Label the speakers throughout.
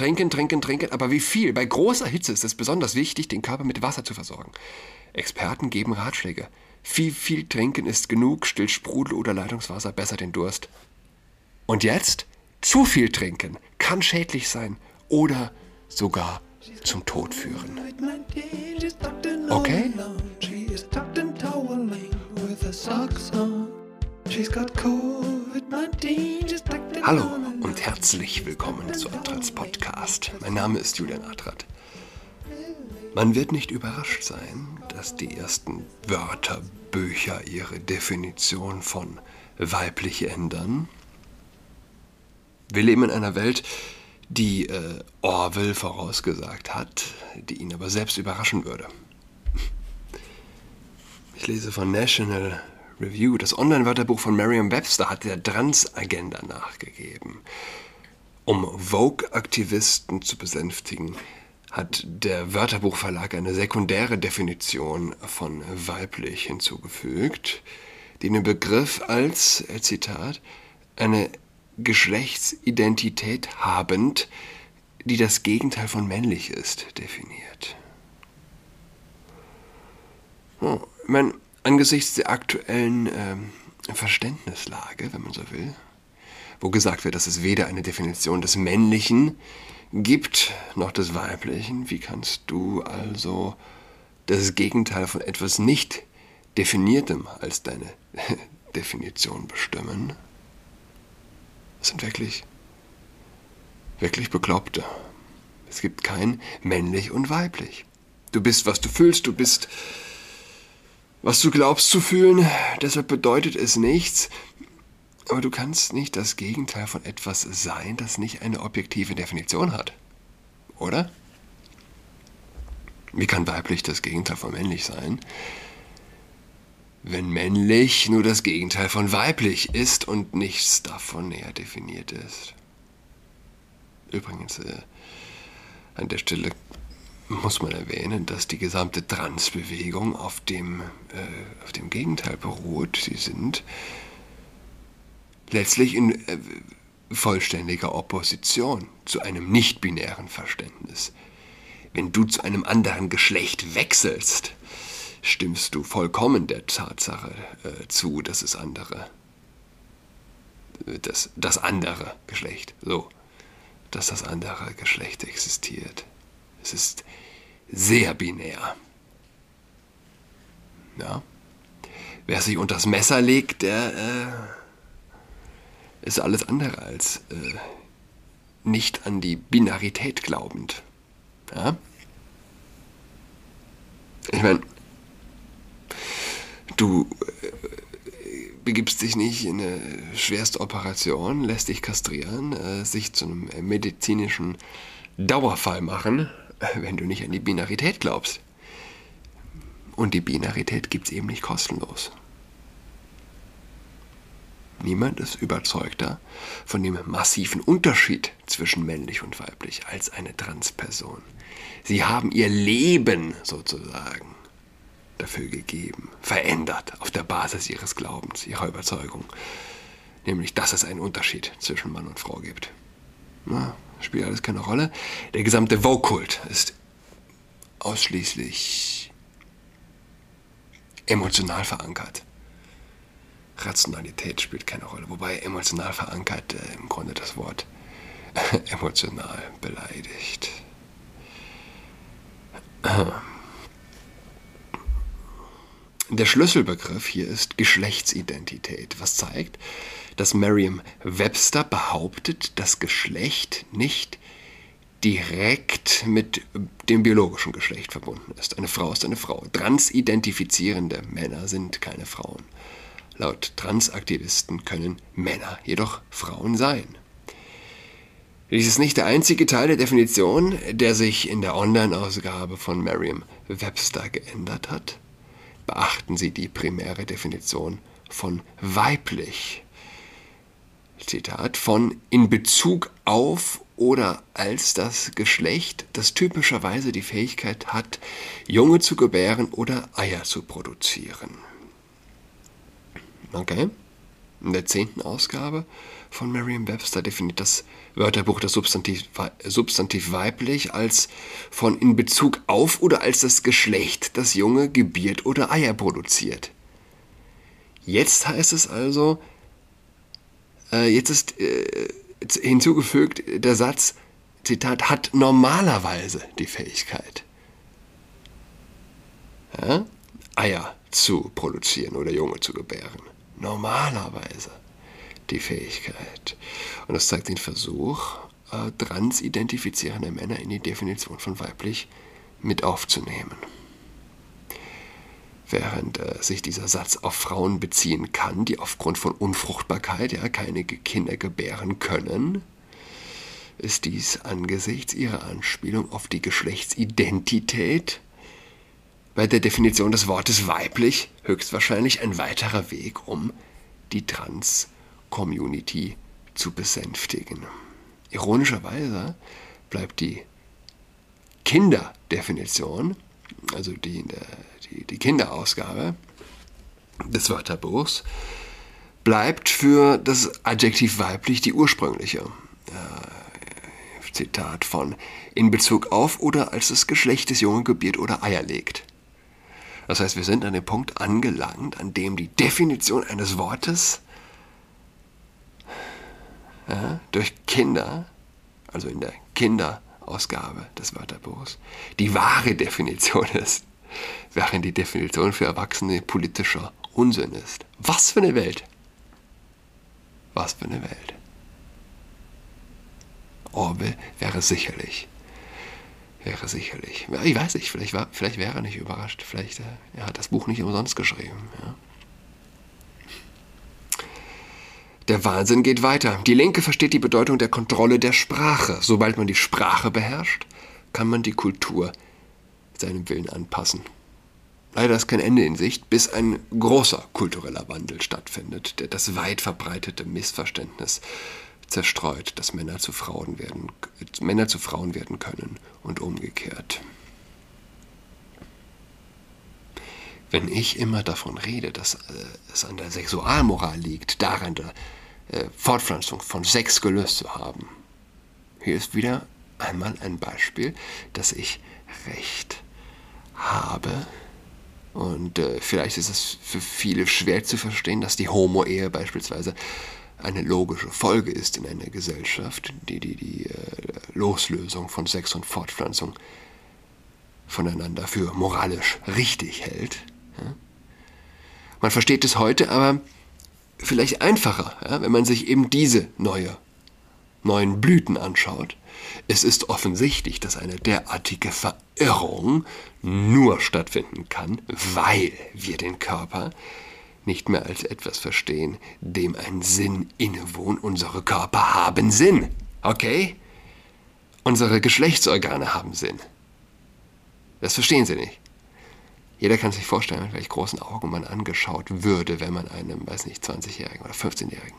Speaker 1: Trinken, trinken, trinken, aber wie viel? Bei großer Hitze ist es besonders wichtig, den Körper mit Wasser zu versorgen. Experten geben Ratschläge. Viel, viel trinken ist genug, still Sprudel oder Leitungswasser besser den Durst. Und jetzt? Zu viel trinken kann schädlich sein oder sogar zum Tod führen. Okay? Hallo und herzlich willkommen zu Adrats Podcast. Mein Name ist Julian Adrat. Man wird nicht überrascht sein, dass die ersten Wörterbücher ihre Definition von weiblich ändern. Wir leben in einer Welt, die äh, Orwell vorausgesagt hat, die ihn aber selbst überraschen würde. Ich lese von National Review. Das Online-Wörterbuch von Merriam-Webster hat der Trans-Agenda nachgegeben. Um Vogue-Aktivisten zu besänftigen, hat der Wörterbuchverlag eine sekundäre Definition von weiblich hinzugefügt, die den Begriff als, äh, Zitat, eine Geschlechtsidentität habend, die das Gegenteil von männlich ist, definiert. Oh, ich meine, angesichts der aktuellen äh, Verständnislage, wenn man so will, wo gesagt wird, dass es weder eine Definition des Männlichen gibt noch des Weiblichen, wie kannst du also das Gegenteil von etwas nicht Definiertem als deine Definition bestimmen? Das sind wirklich, wirklich Bekloppte. Es gibt kein männlich und weiblich. Du bist, was du fühlst, du bist, was du glaubst zu fühlen, deshalb bedeutet es nichts, aber du kannst nicht das Gegenteil von etwas sein, das nicht eine objektive Definition hat. Oder? Wie kann weiblich das Gegenteil von männlich sein? wenn männlich nur das Gegenteil von weiblich ist und nichts davon näher definiert ist. Übrigens, äh, an der Stelle muss man erwähnen, dass die gesamte Transbewegung auf dem, äh, auf dem Gegenteil beruht. Sie sind letztlich in äh, vollständiger Opposition zu einem nicht-binären Verständnis. Wenn du zu einem anderen Geschlecht wechselst, stimmst du vollkommen der Tatsache äh, zu, dass es andere, das, das andere Geschlecht, so, dass das andere Geschlecht existiert. Es ist sehr binär. Ja. Wer sich unter das Messer legt, der äh, ist alles andere als äh, nicht an die Binarität glaubend. Ja? Ich meine, du äh, begibst dich nicht in eine schwerste Operation, lässt dich kastrieren, äh, sich zu einem medizinischen Dauerfall machen, wenn du nicht an die Binarität glaubst. Und die Binarität gibt es eben nicht kostenlos. Niemand ist überzeugter von dem massiven Unterschied zwischen männlich und weiblich als eine Transperson. Sie haben ihr Leben sozusagen dafür gegeben, verändert auf der Basis ihres Glaubens, ihrer Überzeugung. Nämlich, dass es einen Unterschied zwischen Mann und Frau gibt. Na, spielt alles keine Rolle. Der gesamte Vokult ist ausschließlich emotional verankert. Rationalität spielt keine Rolle, wobei emotional verankert äh, im Grunde das Wort emotional beleidigt. Der Schlüsselbegriff hier ist Geschlechtsidentität, was zeigt, dass Merriam-Webster behauptet, dass Geschlecht nicht direkt mit dem biologischen Geschlecht verbunden ist. Eine Frau ist eine Frau. Transidentifizierende Männer sind keine Frauen. Laut Transaktivisten können Männer jedoch Frauen sein. Dies ist nicht der einzige Teil der Definition, der sich in der Online-Ausgabe von Merriam-Webster geändert hat beachten Sie die primäre Definition von weiblich. Zitat von in Bezug auf oder als das Geschlecht, das typischerweise die Fähigkeit hat, Junge zu gebären oder Eier zu produzieren. Okay? In der zehnten Ausgabe von Merriam-Webster definiert das Wörterbuch das Substantiv, Substantiv weiblich als von in Bezug auf oder als das Geschlecht, das Junge gebiert oder Eier produziert. Jetzt heißt es also, äh, jetzt ist äh, hinzugefügt der Satz, Zitat, hat normalerweise die Fähigkeit, ja, Eier zu produzieren oder Junge zu gebären. Normalerweise die Fähigkeit. Und das zeigt den Versuch, äh, transidentifizierende Männer in die Definition von weiblich mit aufzunehmen. Während äh, sich dieser Satz auf Frauen beziehen kann, die aufgrund von Unfruchtbarkeit ja keine Kinder gebären können, ist dies angesichts ihrer Anspielung auf die Geschlechtsidentität bei der Definition des Wortes weiblich höchstwahrscheinlich ein weiterer Weg, um die Trans-Community zu besänftigen. Ironischerweise bleibt die Kinderdefinition, also die, die, die Kinderausgabe des Wörterbuchs, bleibt für das Adjektiv weiblich die ursprüngliche. Äh, Zitat von in Bezug auf oder als das Geschlecht des Jungen gebiert oder Eier legt. Das heißt, wir sind an dem Punkt angelangt, an dem die Definition eines Wortes ja, durch Kinder, also in der Kinderausgabe des Wörterbuchs, die wahre Definition ist, während die Definition für Erwachsene politischer Unsinn ist. Was für eine Welt! Was für eine Welt! Orwell wäre sicherlich wäre sicherlich. Ich weiß nicht, vielleicht, war, vielleicht wäre er nicht überrascht. Vielleicht äh, er hat das Buch nicht umsonst geschrieben. Ja. Der Wahnsinn geht weiter. Die Linke versteht die Bedeutung der Kontrolle der Sprache. Sobald man die Sprache beherrscht, kann man die Kultur seinem Willen anpassen. Leider ist kein Ende in Sicht, bis ein großer kultureller Wandel stattfindet, der das weit verbreitete Missverständnis zerstreut, dass Männer zu Frauen werden, Männer zu Frauen werden können und umgekehrt. Wenn ich immer davon rede, dass äh, es an der Sexualmoral liegt, daran der äh, Fortpflanzung von Sex gelöst zu haben, hier ist wieder einmal ein Beispiel, dass ich recht habe. Und äh, vielleicht ist es für viele schwer zu verstehen, dass die Homo-Ehe beispielsweise eine logische Folge ist in einer Gesellschaft, die die, die äh, Loslösung von Sex und Fortpflanzung voneinander für moralisch richtig hält. Ja? Man versteht es heute aber vielleicht einfacher, ja, wenn man sich eben diese neue, neuen Blüten anschaut. Es ist offensichtlich, dass eine derartige Verirrung nur stattfinden kann, weil wir den Körper nicht mehr als etwas verstehen, dem ein Sinn innewohnt. Unsere Körper haben Sinn, okay? Unsere Geschlechtsorgane haben Sinn. Das verstehen sie nicht. Jeder kann sich vorstellen, mit welch großen Augen man angeschaut würde, wenn man einem, weiß nicht, 20-Jährigen oder 15-Jährigen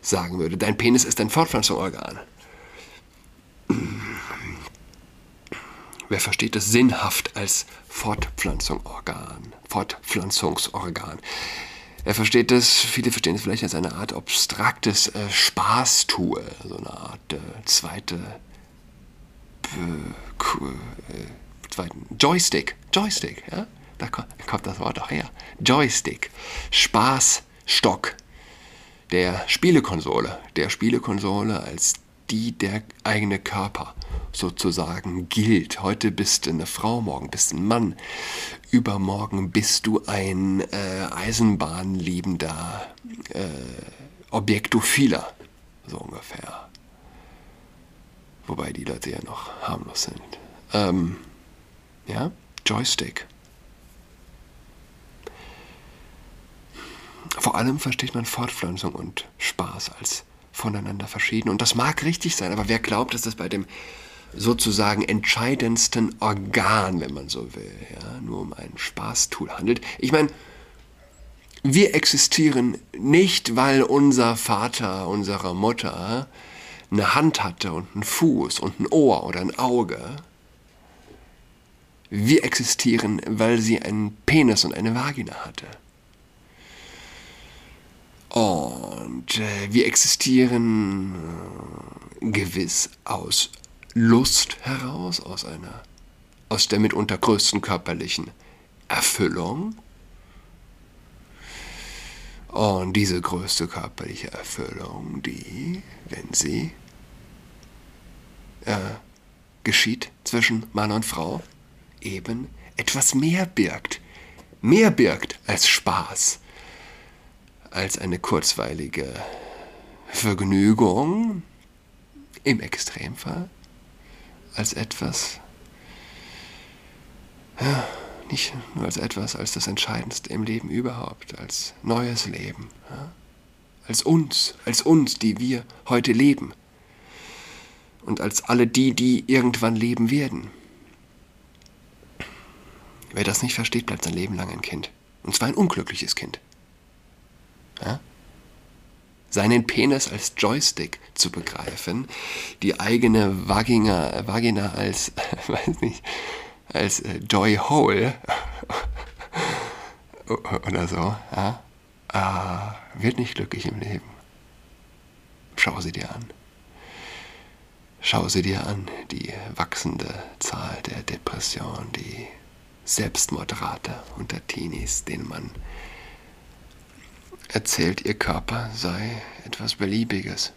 Speaker 1: sagen würde, dein Penis ist ein Fortpflanzungsorgan. Wer versteht es sinnhaft als Fortpflanzungsorgan? Fortpflanzungsorgan. Er versteht es, viele verstehen es vielleicht als eine Art abstraktes äh, Spaßtue, so eine Art äh, zweite, äh, zweiten Joystick, Joystick, ja, da kommt das Wort auch her. Joystick, Spaßstock der Spielekonsole, der Spielekonsole als die der eigene Körper sozusagen gilt. Heute bist du eine Frau, morgen bist du ein Mann, übermorgen bist du ein äh, Eisenbahnliebender äh, Objektophiler, so ungefähr. Wobei die Leute ja noch harmlos sind. Ähm, ja, Joystick. Vor allem versteht man Fortpflanzung und Spaß als voneinander verschieden. Und das mag richtig sein, aber wer glaubt, dass das bei dem sozusagen entscheidendsten Organ, wenn man so will, ja, nur um ein Spaßtool handelt. Ich meine, wir existieren nicht, weil unser Vater, unsere Mutter eine Hand hatte und einen Fuß und ein Ohr oder ein Auge. Wir existieren, weil sie einen Penis und eine Vagina hatte. Und äh, wir existieren äh, gewiss aus Lust heraus, aus einer, aus der mitunter größten körperlichen Erfüllung. Und diese größte körperliche Erfüllung, die, wenn sie äh, geschieht zwischen Mann und Frau, eben etwas mehr birgt. Mehr birgt als Spaß, als eine kurzweilige Vergnügung, im Extremfall, als etwas, ja, nicht nur als etwas, als das Entscheidendste im Leben überhaupt, als neues Leben, ja, als uns, als uns, die wir heute leben und als alle die, die irgendwann leben werden. Wer das nicht versteht, bleibt sein Leben lang ein Kind. Und zwar ein unglückliches Kind. Ja? Seinen Penis als Joystick zu begreifen, die eigene Vagina, Vagina als, weiß nicht, als äh, Joy Hole oder so, ja? äh, wird nicht glücklich im Leben. Schau sie dir an. Schau sie dir an, die wachsende Zahl der Depressionen, die Selbstmordrate unter Teenies, denen man erzählt, ihr Körper sei etwas Beliebiges.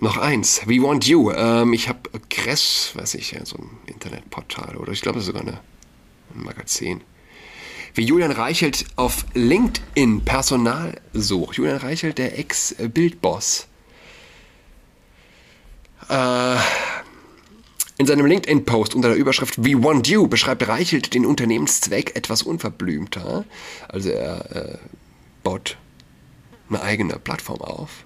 Speaker 1: Noch eins, We Want You. Ähm, ich habe Kress, weiß ich, so ein Internetportal oder ich glaube sogar eine, ein Magazin. Wie Julian Reichelt auf LinkedIn Personal sucht. Julian Reichelt, der Ex-Bildboss äh, in seinem LinkedIn-Post unter der Überschrift We Want You beschreibt Reichelt den Unternehmenszweck etwas unverblümter. Also er äh, baut eine eigene Plattform auf.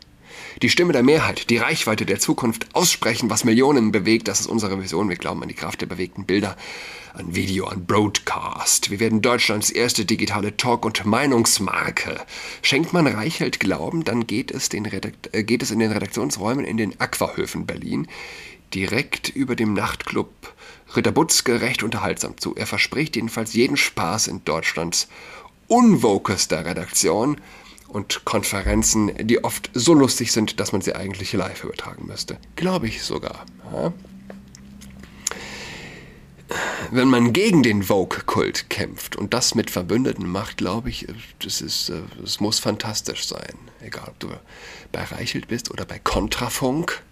Speaker 1: Die Stimme der Mehrheit, die Reichweite der Zukunft aussprechen, was Millionen bewegt, das ist unsere Vision. Wir glauben an die Kraft der bewegten Bilder, an Video, an Broadcast. Wir werden Deutschlands erste digitale Talk- und Meinungsmarke. Schenkt man Reichelt Glauben, dann geht es, den Redakt äh, geht es in den Redaktionsräumen in den Aquahöfen Berlin direkt über dem Nachtclub Ritter Butzke recht unterhaltsam zu. Er verspricht jedenfalls jeden Spaß in Deutschlands unvokester Redaktion und Konferenzen, die oft so lustig sind, dass man sie eigentlich live übertragen müsste. Glaube ich sogar. Ja? Wenn man gegen den Vogue-Kult kämpft und das mit Verbündeten macht, glaube ich, das, ist, das muss fantastisch sein. Egal, ob du bei Reichelt bist oder bei Kontrafunk.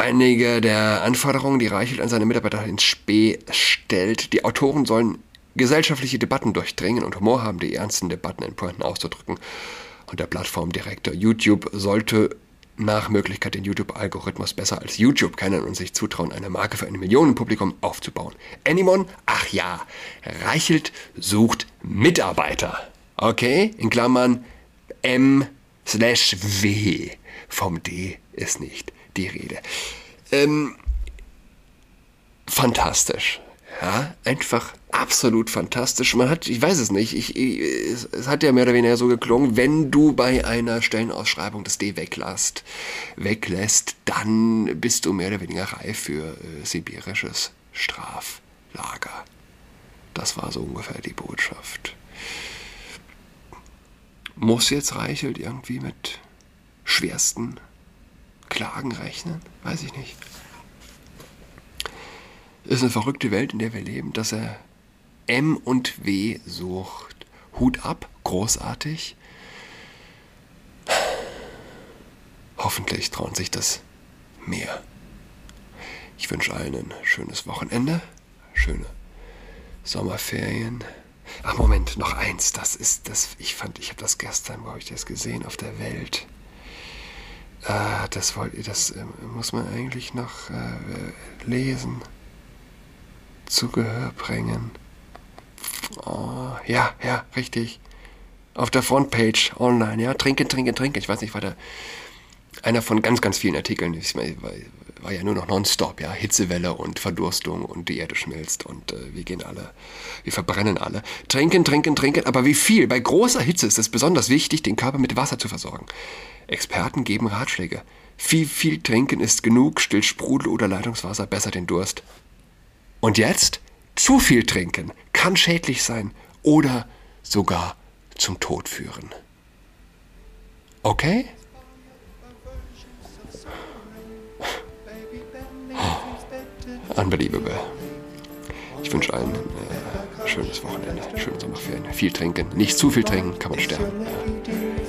Speaker 1: Einige der Anforderungen, die Reichelt an seine Mitarbeiter ins Spee stellt, die Autoren sollen gesellschaftliche Debatten durchdringen und Humor haben, die ernsten Debatten in Pointen auszudrücken. Und der Plattformdirektor YouTube sollte nach Möglichkeit den YouTube-Algorithmus besser als YouTube kennen und sich zutrauen, eine Marke für ein Millionenpublikum aufzubauen. Anyone? Ach ja, Reichelt sucht Mitarbeiter. Okay? In Klammern M slash W. Vom D ist nicht die Rede. Ähm, fantastisch. Ja, einfach absolut fantastisch. Man hat, ich weiß es nicht, ich, ich, es, es, hat ja mehr oder weniger so geklungen, wenn du bei einer Stellenausschreibung das D weglässt, weglässt, dann bist du mehr oder weniger reif für äh, sibirisches Straflager. Das war so ungefähr die Botschaft. Muss jetzt Reichelt irgendwie mit schwersten Klagen rechnen? Weiß ich nicht ist eine verrückte Welt, in der wir leben, dass er M und W sucht. Hut ab, großartig. Hoffentlich trauen sich das mehr. Ich wünsche allen ein schönes Wochenende, schöne Sommerferien. Ach Moment, noch eins. Das ist das. Ich fand, ich habe das gestern, wo habe ich das gesehen auf der Welt. Äh, das wollt, das äh, muss man eigentlich noch äh, lesen zu Gehör bringen. Oh, ja, ja, richtig. Auf der Frontpage online, ja, trinken, trinken, trinken. Ich weiß nicht, war da einer von ganz, ganz vielen Artikeln. Ich war, ja nur noch nonstop, ja, Hitzewelle und Verdurstung und die Erde schmilzt und äh, wir gehen alle, wir verbrennen alle. Trinken, trinken, trinken, aber wie viel? Bei großer Hitze ist es besonders wichtig, den Körper mit Wasser zu versorgen. Experten geben Ratschläge. Viel, viel trinken ist genug, still Sprudel oder Leitungswasser besser den Durst. Und jetzt? Zu viel trinken kann schädlich sein oder
Speaker 2: sogar zum Tod führen. Okay? Unbelievable. Ich wünsche allen ein äh, schönes Wochenende, schöne Sommerferien. Viel trinken, nicht zu viel trinken, kann man sterben.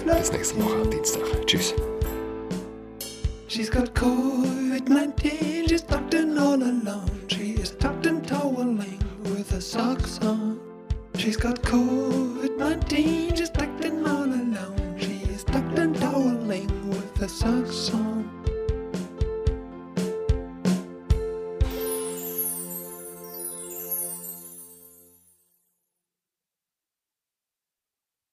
Speaker 2: Ja. Bis nächste Woche am Dienstag. Tschüss. She's got COVID-19, she's tucked in all alone. She is tucked in toweling with her socks on. She's got COVID-19, she's tucked in all alone. She is tucked in toweling with her socks on.